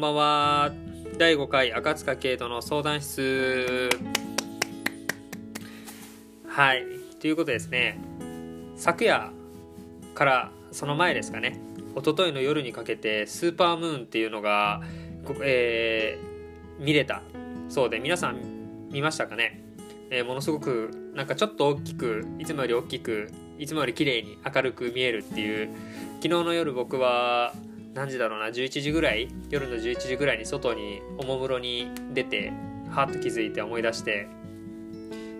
んばんは。第5回赤塚圭人の相談室。はい。ということですね昨夜からその前ですかね。一昨日の夜にかけてスーパームーンっていうのが、えー、見れた。そうで皆さん見ましたかね、えー、ものすごくなんかちょっと大きくいつもより大きくいつもより綺麗に明るく見えるっていう昨日の夜僕は何時だろうな11時ぐらい夜の11時ぐらいに外におもむろに出てはっと気づいて思い出して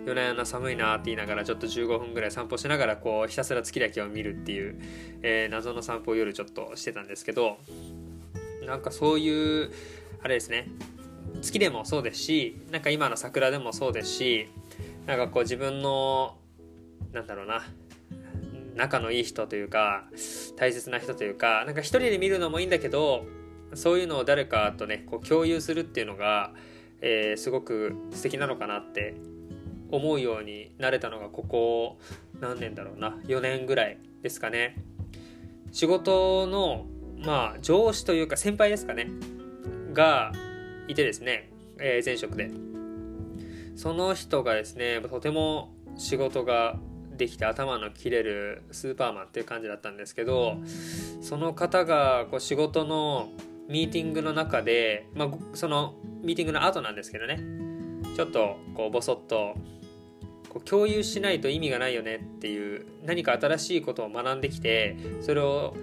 夜な夜な寒いなって言いながらちょっと15分ぐらい散歩しながらこうひたすら月だけを見るっていう、えー、謎の散歩を夜ちょっとしてたんですけどなんかそういうあれですね月でもそうですしなんか今の桜でもそうですしなんかこう自分のなんだろうな仲のいい人というか大切な人というかなんか一人で見るのもいいんだけどそういうのを誰かとねこう共有するっていうのが、えー、すごく素敵なのかなって思うようになれたのがここ何年だろうな4年ぐらいですかね。仕事のまあ上司というか先輩ですかねがいてですね、えー、前職で。その人がですねとても仕事ができて頭の切れるスーパーマンっていう感じだったんですけどその方がこう仕事のミーティングの中で、まあ、そのミーティングの後なんですけどね。ちょっとこうボソッとこう共有しないと意味がないよねっていう何か新しいことを学んできてそれを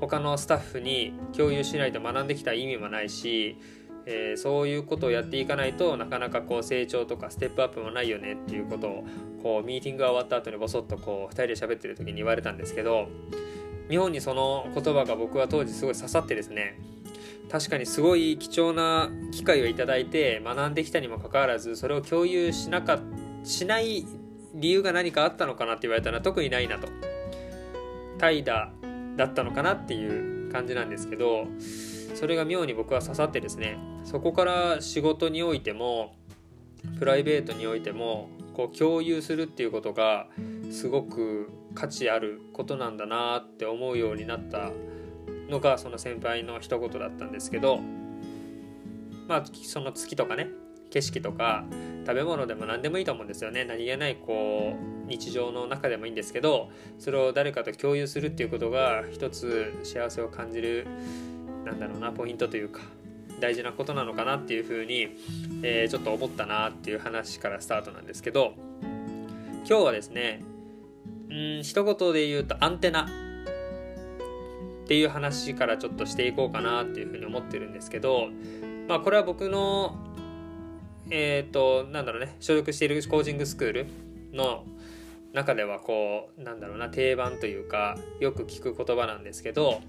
他のスタッフに共有しないと学んできた意味もないし、えー、そういうことをやっていかないとなかなかこう成長とかステップアップもないよねっていうことをこうミーティングが終わった後にボソッとこう2人で喋ってる時に言われたんですけど妙にその言葉が僕は当時すごい刺さってですね。確かにすごい貴重な機会をいただいて学んできたにもかかわらずそれを共有しなかしない理由が何かあったのかなって言われたら特にないなと。怠惰だったのかなっていう感じなんですけどそれが妙に僕は刺さってですねそこから仕事においてもプライベートにおいてもこう共有するっていうことがすごく価値あることなんだなって思うようになったのがその先輩の一言だったんですけどまあその月とかね景色とか食べ物でも何でもいいと思うんですよね。何気ないこう日常の中でもいいんですけどそれを誰かと共有するっていうことが一つ幸せを感じるなんだろうなポイントというか大事なことなのかなっていうふうに、えー、ちょっと思ったなっていう話からスタートなんですけど今日はですねうん一言で言うとアンテナっていう話からちょっとしていこうかなっていうふうに思ってるんですけどまあこれは僕のえっ、ー、となんだろうね所属しているコーチングスクールの中ではこうなんだろうな定番というかよく聞く言葉なんですけど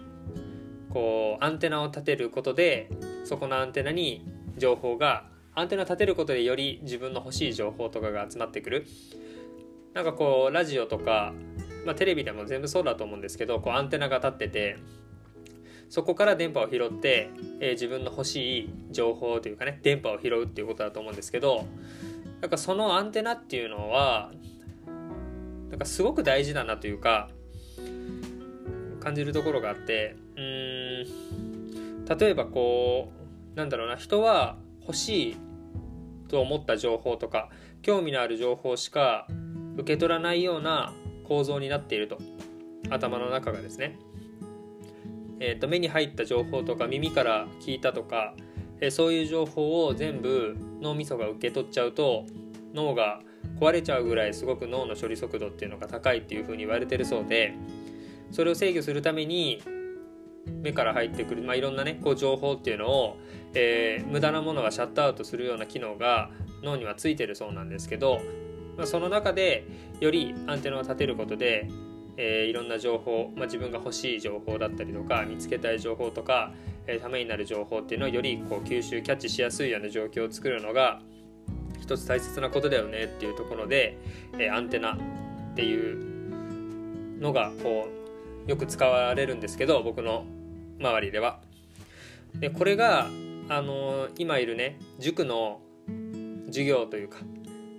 こうアンテナを立てることでそこのアンテナに情報がアンテナを立てることでより自分の欲しい情報とかが集まってくる。なんかこうラジオとか、まあ、テレビでも全部そうだと思うんですけどこうアンテナが立っててそこから電波を拾って、えー、自分の欲しい情報というかね電波を拾うっていうことだと思うんですけどなんかそのアンテナっていうのはなんかすごく大事だなというか感じるところがあってうん例えばこうなんだろうな人は欲しいと思った情報とか興味のある情報しか受け取らないような構造になっていると頭の中がですね。えー、と目に入った情報とか耳から聞いたとか、えー、そういう情報を全部脳みそが受け取っちゃうと脳が壊れちゃうぐらいすごく脳の処理速度っていうのが高いっていうふうに言われてるそうでそれを制御するために目から入ってくる、まあ、いろんなねこう情報っていうのを、えー、無駄なものがシャットアウトするような機能が脳にはついてるそうなんですけど、まあ、その中でよりアンテナを立てることでえー、いろんな情報、まあ、自分が欲しい情報だったりとか見つけたい情報とか、えー、ためになる情報っていうのをよりこう吸収キャッチしやすいような状況を作るのが一つ大切なことだよねっていうところで、えー、アンテナっていうのがこうよく使われるんですけど僕の周りでは。でこれが、あの今いるね塾の授業というか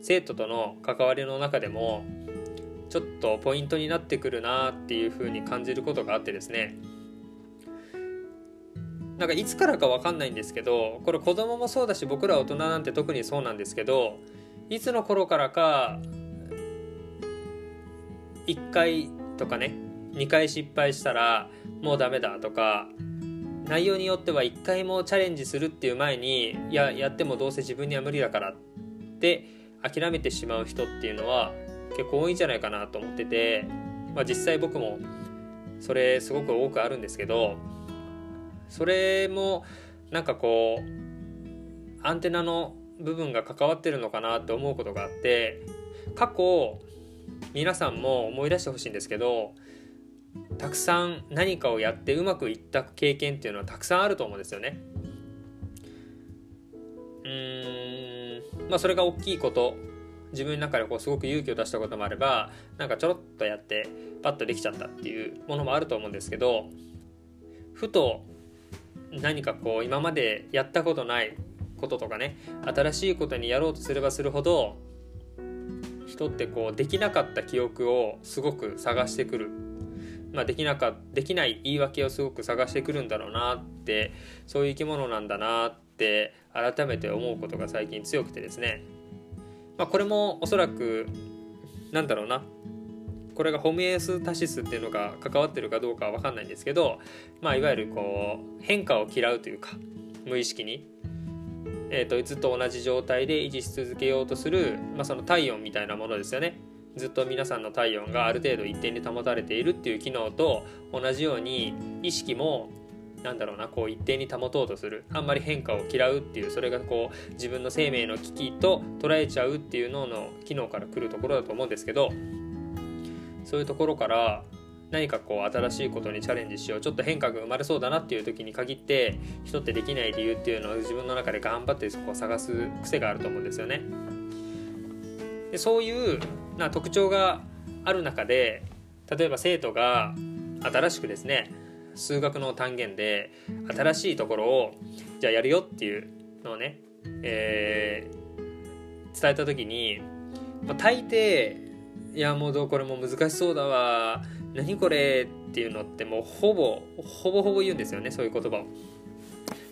生徒との関わりの中でもちょっとポイントになってくるなっていうふうに感じることがあってですねなんかいつからか分かんないんですけどこれ子供もそうだし僕ら大人なんて特にそうなんですけどいつの頃からか1回とかね2回失敗したらもうダメだとか内容によっては1回もチャレンジするっていう前にいややってもどうせ自分には無理だからって諦めてしまう人っていうのは結構多いんじゃないかなと思ってて、まあ、実際僕もそれすごく多くあるんですけどそれもなんかこうアンテナの部分が関わってるのかなって思うことがあって過去皆さんも思い出してほしいんですけどたくさん何かをやってうまくいった経験っていうのはたくさんあると思うんですよね。うーん。まあそれが大きいこと。自分の中でこうすごく勇気を出したこともあればなんかちょろっとやってパッとできちゃったっていうものもあると思うんですけどふと何かこう今までやったことないこととかね新しいことにやろうとすればするほど人ってこうできなかった記憶をすごく探してくる、まあ、できなかできない言い訳をすごく探してくるんだろうなってそういう生き物なんだなって改めて思うことが最近強くてですね、まあ、これもおそらくなんだろうな。これがホメオスタシスっていうのが関わってるかどうかは分かんないんですけど、まあ、いわゆるこう変化を嫌うというか無意識にえーと、ずっと同じ状態で維持し続けようとする、まあ、その体温みたいなものですよね。ずっと皆さんの体温がある程度一定に保たれているっていう機能と同じように意識もなんだろうなこう一定に保とうとするあんまり変化を嫌うっていうそれがこう自分の生命の危機と捉えちゃうっていう脳の機能から来るところだと思うんですけどそういうところから何かこう新しいことにチャレンジしようちょっと変化が生まれそうだなっていう時に限って人ってできない理由っていうのを自分の中で頑張ってそこを探す癖があると思うんですよね。でそういうな特徴がある中で例えば生徒が新しくですね数学の単元で新しいところをじゃあやるよっていうのをね、えー、伝えた時に、まあ、大抵いやもうこれも難しそうだわ何これっていうのってもうほぼほぼほぼ言うんですよねそういう言葉を。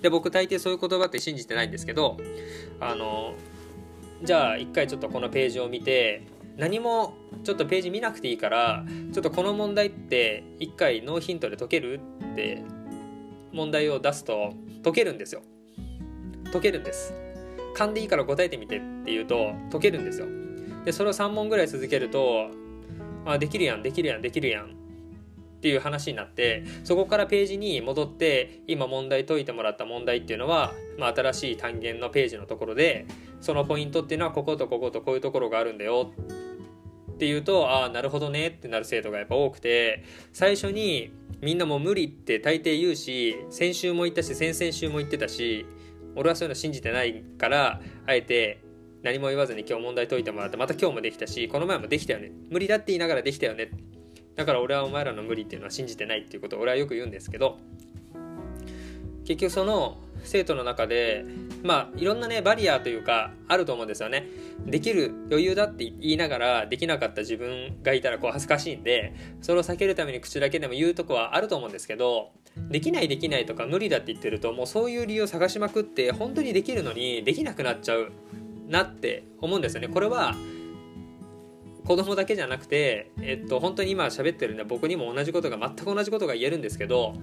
で僕大抵そういう言葉って信じてないんですけどあのじゃあ一回ちょっとこのページを見て何もちょっとページ見なくていいからちょっとこの問題って一回ノーヒントで解けるって問題を出すと解けるんですよ。解けるんです。勘でいいから答えてみてって言うと解けるんですよ。でそれを3問ぐらい続けるとあできるやんできるやんできるやんっていう話になってそこからページに戻って今問題解いてもらった問題っていうのは、まあ、新しい単元のページのところでそのポイントっていうのはこことこことこういうところがあるんだよっていうとああなるほどねってなる生徒がやっぱ多くて最初にみんなもう無理って大抵言うし先週も言ったし先々週も言ってたし俺はそういうの信じてないからあえて何も言わずに今日問題解いてもらってまた今日もできたしこの前もできたよね。無理だって言いながらできたよねだから俺はお前らの無理っていうのは信じてないっていうことを俺はよく言うんですけど結局その生徒の中でまあいろんなねバリアというかあると思うんですよね。できる余裕だって言いながらできなかった自分がいたらこう恥ずかしいんでそれを避けるために口だけでも言うとこはあると思うんですけどできないできないとか無理だって言ってるともうそういう理由を探しまくって本当にできるのにできなくなっちゃうなって思うんですよね。これは子供だけじゃなくて、えっと、本当に今喋ってるんで僕にも同じことが全く同じことが言えるんですけど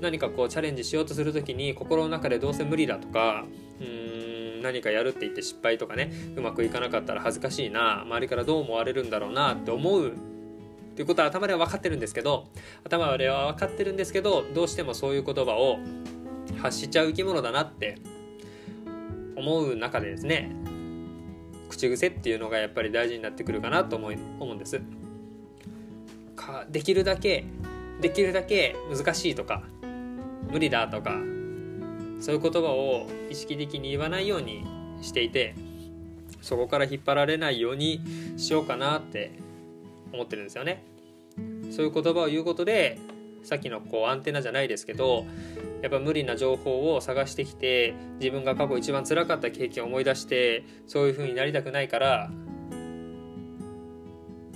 何かこうチャレンジしようとする時に心の中でどうせ無理だとかうん何かやるって言って失敗とかねうまくいかなかったら恥ずかしいな周りからどう思われるんだろうなって思うっていうことは頭では分かってるんですけど頭では分かってるんですけどどうしてもそういう言葉を発しちゃう生き物だなって思う中でですね口癖っていうのがやっぱり大事になってくるかなと思い思うんです。かできるだけできるだけ難しいとか無理だとかそういう言葉を意識的に言わないようにしていてそこから引っ張られないようにしようかなって思ってるんですよね。そういう言葉を言うことでさっきのこうアンテナじゃないですけどやっぱ無理な情報を探してきて自分が過去一番辛かった経験を思い出してそういう風になりたくないから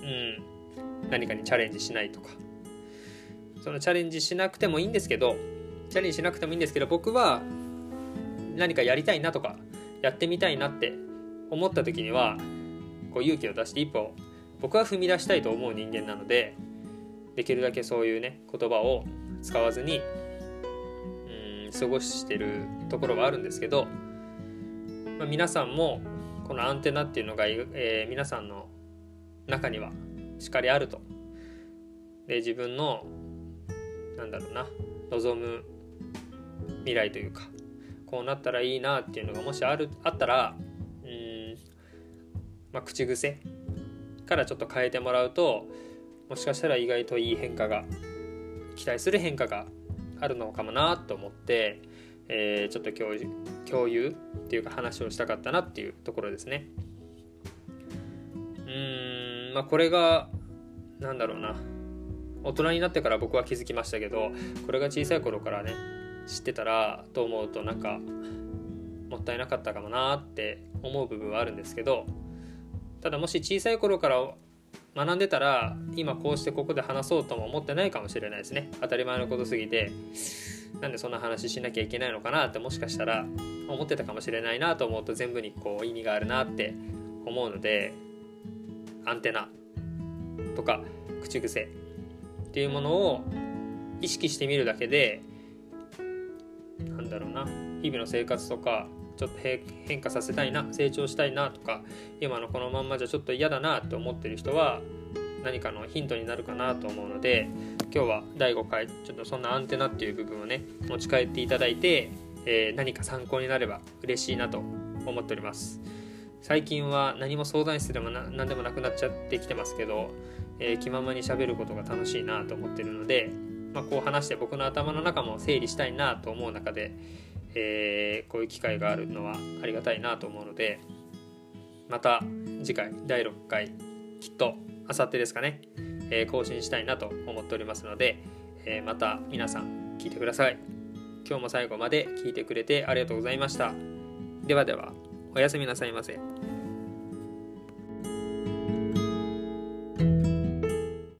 うん何かにチャレンジしないとか。そのチャレンジしなくてもいいんですけどチャレンジしなくてもいいんですけど僕は何かやりたいなとかやってみたいなって思った時にはこう勇気を出して一歩僕は踏み出したいと思う人間なのでできるだけそういうね言葉を使わずにうん過ごしてるところはあるんですけど、まあ、皆さんもこのアンテナっていうのが、えー、皆さんの中にはしっかりあると。で自分のなんだろうな望む未来というかこうなったらいいなっていうのがもしあるあったらうん、まあ、口癖からちょっと変えてもらうともしかしたら意外といい変化が期待する変化があるのかもなと思って、えー、ちょっと共有共有っていうか話をしたかったなっていうところですね。うんまあこれがなんだろうな大人になってから僕は気づきましたけどこれが小さい頃からね知ってたらと思うとなんかもったいなかったかもなって思う部分はあるんですけどただもし小さい頃から学んでたら今こうしてここで話そうとも思ってないかもしれないですね。当たり前のことすぎて。なんでそんな話しなきゃいけないのかなってもしかしたら思ってたかもしれないなと思うと全部にこう意味があるなって思うのでアンテナとか口癖っていうものを意識してみるだけでなんだろうな。日々の生活とかちょっと変化させたいな成長したいなとか今のこのまんまじゃちょっと嫌だなって思ってる人は何かのヒントになるかなと思うので今日は第5回ちょっとそんなアンテナっていう部分をね持ち帰っていただいて、えー、何か参考になれば嬉しいなと思っております。最近は何も相談室でも何でもなくなっちゃってきてますけど、えー、気ままにしゃべることが楽しいなと思ってるので、まあ、こう話して僕の頭の中も整理したいなと思う中でえー、こういう機会があるのはありがたいなと思うのでまた次回第6回きっとあさってですかね、えー、更新したいなと思っておりますので、えー、また皆さん聞いてください今日も最後まで聞いてくれてありがとうございましたではではおやすみなさいませ。